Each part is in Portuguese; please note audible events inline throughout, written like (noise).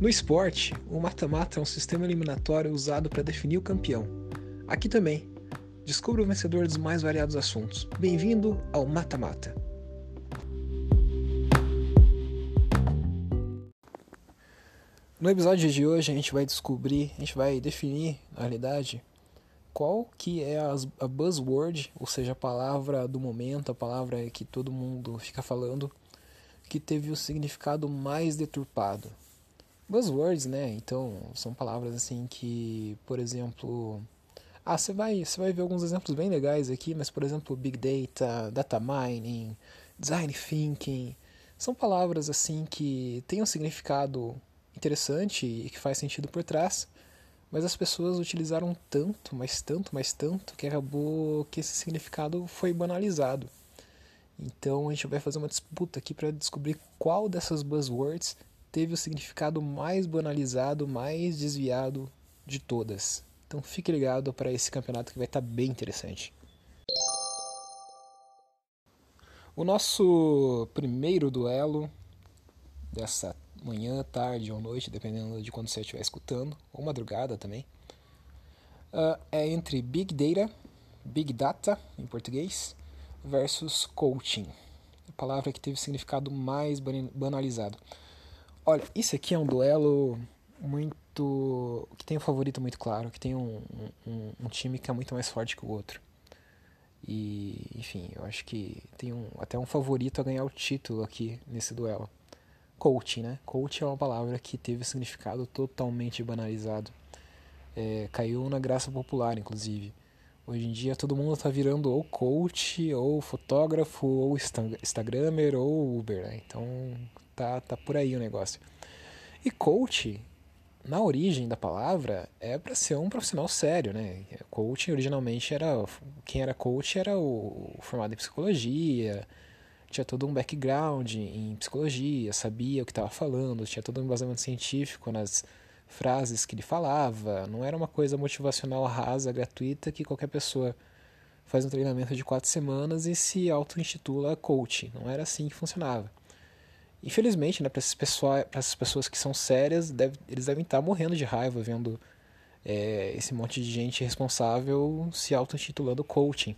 No esporte, o mata-mata é um sistema eliminatório usado para definir o campeão. Aqui também, descubra o vencedor dos mais variados assuntos. Bem-vindo ao Mata-Mata. No episódio de hoje a gente vai descobrir, a gente vai definir, na realidade, qual que é a buzzword, ou seja, a palavra do momento, a palavra que todo mundo fica falando, que teve o significado mais deturpado. Buzzwords, né? Então, são palavras assim que, por exemplo, ah, você vai, você vai ver alguns exemplos bem legais aqui, mas por exemplo, big data, data mining, design thinking, são palavras assim que têm um significado interessante e que faz sentido por trás, mas as pessoas utilizaram tanto, mas tanto, mas tanto que acabou que esse significado foi banalizado. Então a gente vai fazer uma disputa aqui para descobrir qual dessas buzzwords teve o significado mais banalizado, mais desviado de todas. Então fique ligado para esse campeonato que vai estar tá bem interessante. O nosso primeiro duelo dessa manhã, tarde ou noite, dependendo de quando você estiver escutando, ou madrugada também, uh, é entre Big Data, Big Data em português, versus coaching, a palavra que teve significado mais banalizado. Olha, isso aqui é um duelo muito. que tem um favorito muito claro, que tem um, um, um time que é muito mais forte que o outro. E, enfim, eu acho que tem um, até um favorito a ganhar o título aqui nesse duelo. Coaching, né? Coaching é uma palavra que teve significado totalmente banalizado. É, caiu na graça popular, inclusive. Hoje em dia todo mundo está virando ou coach, ou fotógrafo, ou instagramer, ou Uber, né? Então tá, tá por aí o negócio. E coach, na origem da palavra, é para ser um profissional sério, né? Coach originalmente era. Quem era coach era o, o formado em psicologia, tinha todo um background em psicologia, sabia o que estava falando, tinha todo um embasamento científico nas frases que ele falava, não era uma coisa motivacional rasa, gratuita, que qualquer pessoa faz um treinamento de quatro semanas e se auto-intitula coach. Não era assim que funcionava. Infelizmente, né, para essas, pessoas, essas pessoas que são sérias, deve, eles devem estar morrendo de raiva vendo é, esse monte de gente responsável se auto-intitulando coaching.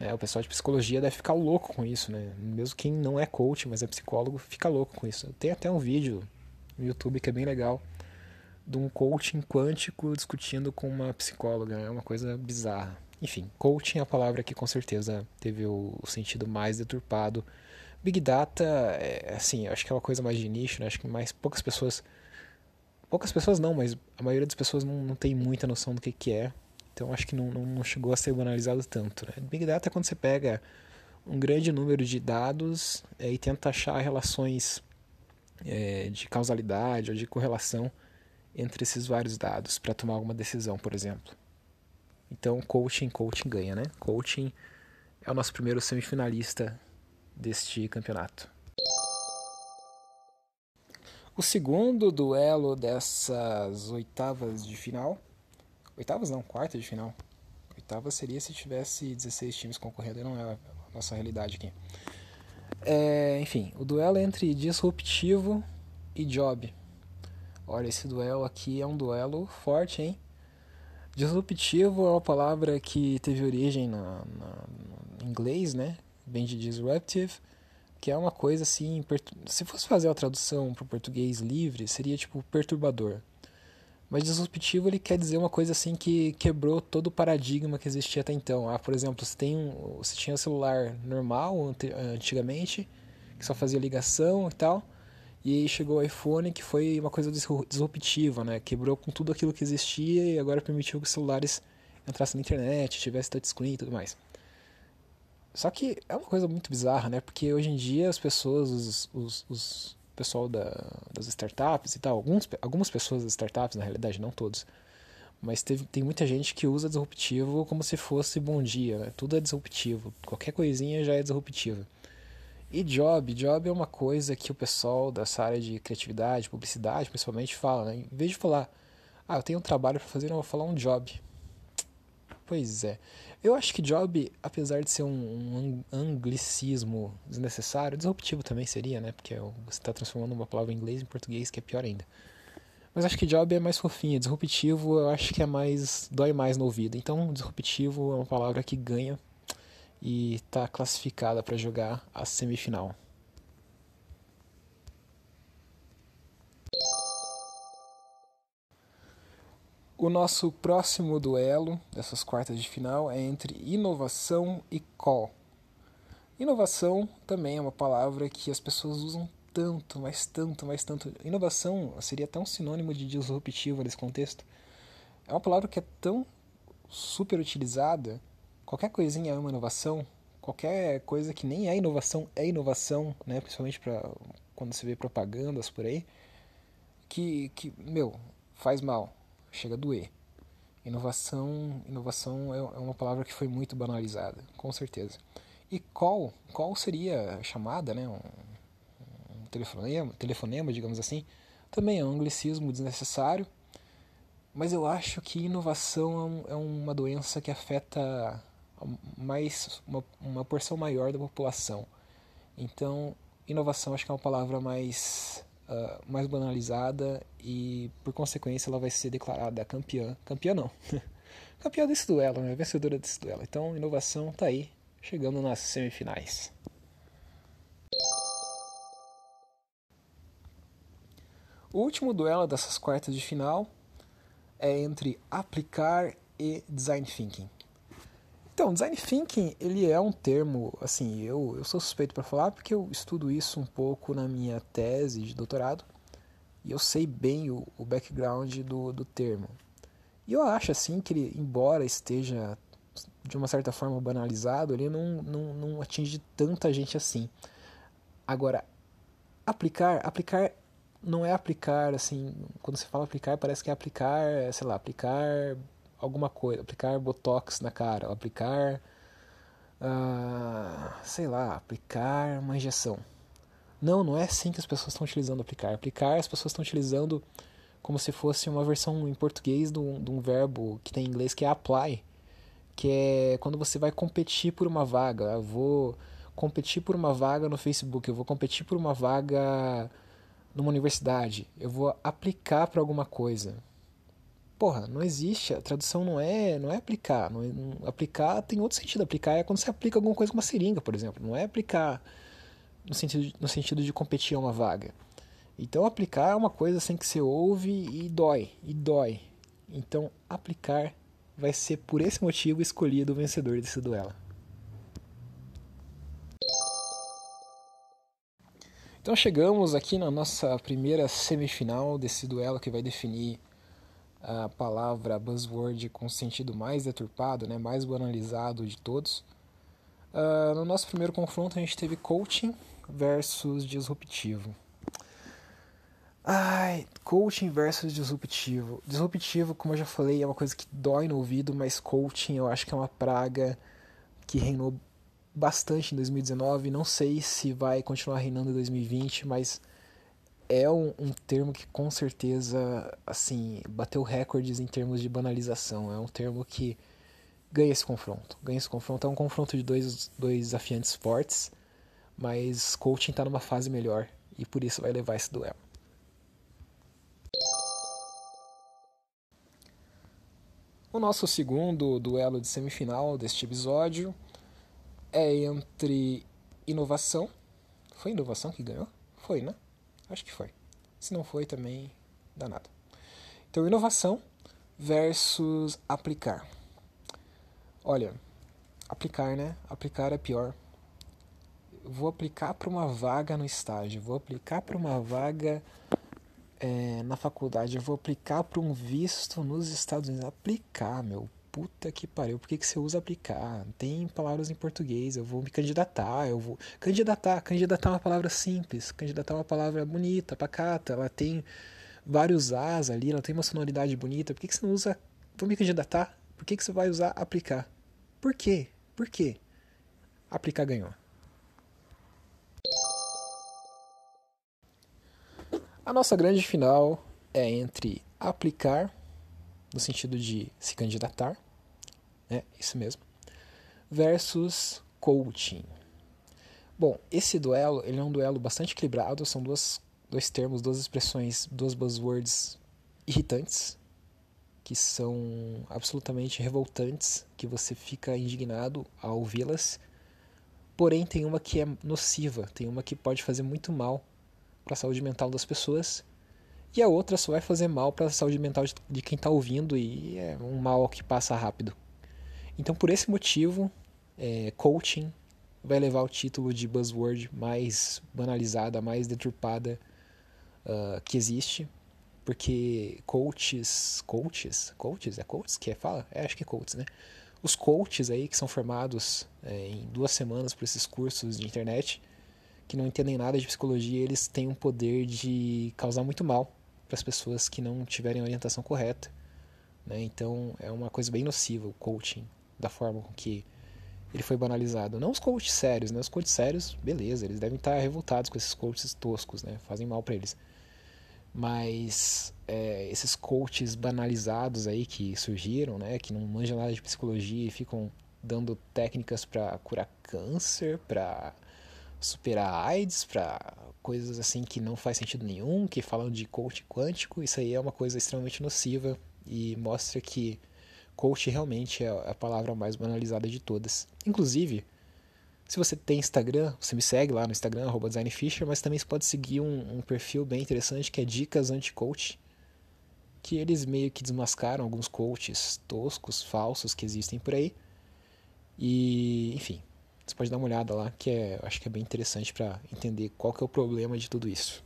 É, o pessoal de psicologia deve ficar louco com isso, né? Mesmo quem não é coach, mas é psicólogo, fica louco com isso. Tem até um vídeo no YouTube que é bem legal de um coaching quântico discutindo com uma psicóloga. É uma coisa bizarra. Enfim, coaching é a palavra que com certeza teve o sentido mais deturpado. Big Data, é, assim, acho que é uma coisa mais de nicho, né? Acho que mais poucas pessoas. Poucas pessoas não, mas a maioria das pessoas não, não tem muita noção do que, que é. Então acho que não, não chegou a ser banalizado tanto. Né? Big Data é quando você pega um grande número de dados é, e tenta achar relações é, de causalidade ou de correlação entre esses vários dados para tomar alguma decisão, por exemplo. Então, coaching, coaching ganha, né? Coaching é o nosso primeiro semifinalista deste campeonato. O segundo duelo dessas oitavas de final. Oitavas não, quarta de final. Oitavas seria se tivesse 16 times concorrendo, não é a nossa realidade aqui. É, enfim, o duelo entre disruptivo e job. Olha, esse duelo aqui é um duelo forte, hein? Disruptivo é uma palavra que teve origem na, na, no inglês, né? Vem de disruptive, que é uma coisa assim. Se fosse fazer a tradução para o português livre, seria tipo perturbador. Mas disruptivo ele quer dizer uma coisa assim que quebrou todo o paradigma que existia até então. Ah, por exemplo, você, tem um, você tinha um celular normal antigamente, que só fazia ligação e tal. E aí chegou o iPhone, que foi uma coisa disruptiva, né? Quebrou com tudo aquilo que existia e agora permitiu que os celulares entrassem na internet, tivesse touchscreen e tudo mais. Só que é uma coisa muito bizarra, né? Porque hoje em dia as pessoas, os, os, os pessoal da, das startups e tal, alguns, algumas pessoas das startups, na realidade, não todos, mas teve, tem muita gente que usa disruptivo como se fosse bom dia, né? Tudo é disruptivo, qualquer coisinha já é disruptiva. E job, job é uma coisa que o pessoal dessa área de criatividade, publicidade, principalmente fala, né? Em vez de falar, ah, eu tenho um trabalho para fazer, eu vou falar um job. Pois é. Eu acho que job, apesar de ser um, um anglicismo desnecessário, disruptivo também seria, né? Porque você está transformando uma palavra em inglês em português, que é pior ainda. Mas acho que job é mais fofinho. Disruptivo eu acho que é mais. dói mais no ouvido. Então, disruptivo é uma palavra que ganha e está classificada para jogar a semifinal. O nosso próximo duelo dessas quartas de final é entre inovação e call. Inovação também é uma palavra que as pessoas usam tanto, mas tanto, mas tanto. Inovação seria até um sinônimo de disruptivo nesse contexto. É uma palavra que é tão super utilizada. Qualquer coisinha é uma inovação. Qualquer coisa que nem é inovação é inovação, né? Principalmente para quando você vê propagandas por aí. Que, que, meu, faz mal, chega a doer. Inovação, inovação é, é uma palavra que foi muito banalizada, com certeza. E call, call seria chamada, né? Um, telefonema, telefonema, digamos assim, também é um anglicismo desnecessário, mas eu acho que inovação é, é uma doença que afeta mais uma, uma porção maior da população. Então, inovação acho que é uma palavra mais uh, mais banalizada e por consequência ela vai ser declarada campeã, campeã não, (laughs) campeã desse duelo, né? vencedora desse duelo. Então, inovação está aí, chegando nas semifinais. O último duelo dessas quartas de final é entre aplicar e design thinking. Então, design thinking, ele é um termo, assim, eu, eu sou suspeito para falar porque eu estudo isso um pouco na minha tese de doutorado e eu sei bem o, o background do, do termo. E eu acho, assim, que ele, embora esteja de uma certa forma banalizado, ele não, não, não atinge tanta gente assim. Agora, aplicar, aplicar não é aplicar, assim, quando você fala aplicar, parece que é aplicar, sei lá, aplicar alguma coisa, aplicar botox na cara, aplicar, uh, sei lá, aplicar uma injeção. Não, não é assim que as pessoas estão utilizando aplicar. Aplicar, as pessoas estão utilizando como se fosse uma versão em português de um, de um verbo que tem em inglês que é apply, que é quando você vai competir por uma vaga. Eu vou competir por uma vaga no Facebook, eu vou competir por uma vaga numa universidade, eu vou aplicar para alguma coisa. Porra, não existe, a tradução não é, não é aplicar, não é, não, aplicar tem outro sentido, aplicar é quando você aplica alguma coisa com uma seringa, por exemplo, não é aplicar no sentido, no sentido de competir a uma vaga. Então aplicar é uma coisa assim que você ouve e dói, e dói. Então aplicar vai ser por esse motivo escolhido o vencedor desse duelo. Então chegamos aqui na nossa primeira semifinal desse duelo que vai definir a palavra buzzword com sentido mais deturpado, né, mais banalizado de todos. Uh, no nosso primeiro confronto a gente teve coaching versus disruptivo. Ai, coaching versus disruptivo. Disruptivo, como eu já falei, é uma coisa que dói no ouvido, mas coaching eu acho que é uma praga que reinou bastante em 2019. Não sei se vai continuar reinando em 2020, mas é um, um, termo que com certeza assim bateu recordes em termos de banalização. É um termo que ganha esse confronto. Ganha esse confronto. É um confronto de dois, dois desafiantes fortes, mas coaching está numa fase melhor e por isso vai levar esse duelo. O nosso segundo duelo de semifinal deste episódio é entre inovação. Foi inovação que ganhou? Foi, né? Acho que foi. Se não foi, também dá nada. Então, inovação versus aplicar. Olha, aplicar, né? Aplicar é pior. vou aplicar para uma vaga no estágio, vou aplicar para uma vaga é, na faculdade, vou aplicar para um visto nos Estados Unidos. Aplicar, meu puta que pariu, por que, que você usa aplicar? Tem palavras em português, eu vou me candidatar, eu vou. Candidatar, candidatar é uma palavra simples, candidatar é uma palavra bonita, pacata, ela tem vários as ali, ela tem uma sonoridade bonita, por que, que você não usa. Vou me candidatar? Por que, que você vai usar aplicar? Por quê? Por quê? Aplicar ganhou. A nossa grande final é entre aplicar, no sentido de se candidatar, né? Isso mesmo. Versus coaching. Bom, esse duelo ele é um duelo bastante equilibrado, são duas, dois termos, duas expressões, duas buzzwords irritantes, que são absolutamente revoltantes, que você fica indignado ao ouvi-las. Porém, tem uma que é nociva, tem uma que pode fazer muito mal para a saúde mental das pessoas, e a outra só vai fazer mal para a saúde mental de quem está ouvindo, e é um mal que passa rápido. Então, por esse motivo, é, coaching vai levar o título de buzzword mais banalizada, mais deturpada uh, que existe, porque coaches, coaches, coaches, é coaches que é fala? É, acho que é coaches, né? Os coaches aí que são formados é, em duas semanas por esses cursos de internet, que não entendem nada de psicologia, eles têm um poder de causar muito mal para as pessoas que não tiverem orientação correta. Né? Então é uma coisa bem nociva o coaching, da forma com que ele foi banalizado. Não os coaches sérios, né? Os coaches sérios, beleza, eles devem estar revoltados com esses coaches toscos, né? Fazem mal para eles. Mas é, esses coaches banalizados aí que surgiram, né, que não manjam nada de psicologia e ficam dando técnicas para curar câncer, para superar AIDS, para coisas assim que não faz sentido nenhum, que falam de coach quântico, isso aí é uma coisa extremamente nociva e mostra que coach realmente é a palavra mais banalizada de todas. Inclusive, se você tem Instagram, você me segue lá no Instagram, designfisher, mas também você pode seguir um, um perfil bem interessante que é Dicas Anti-Coach, que eles meio que desmascaram alguns coaches toscos, falsos que existem por aí. E, enfim, você pode dar uma olhada lá, que é, acho que é bem interessante para entender qual que é o problema de tudo isso.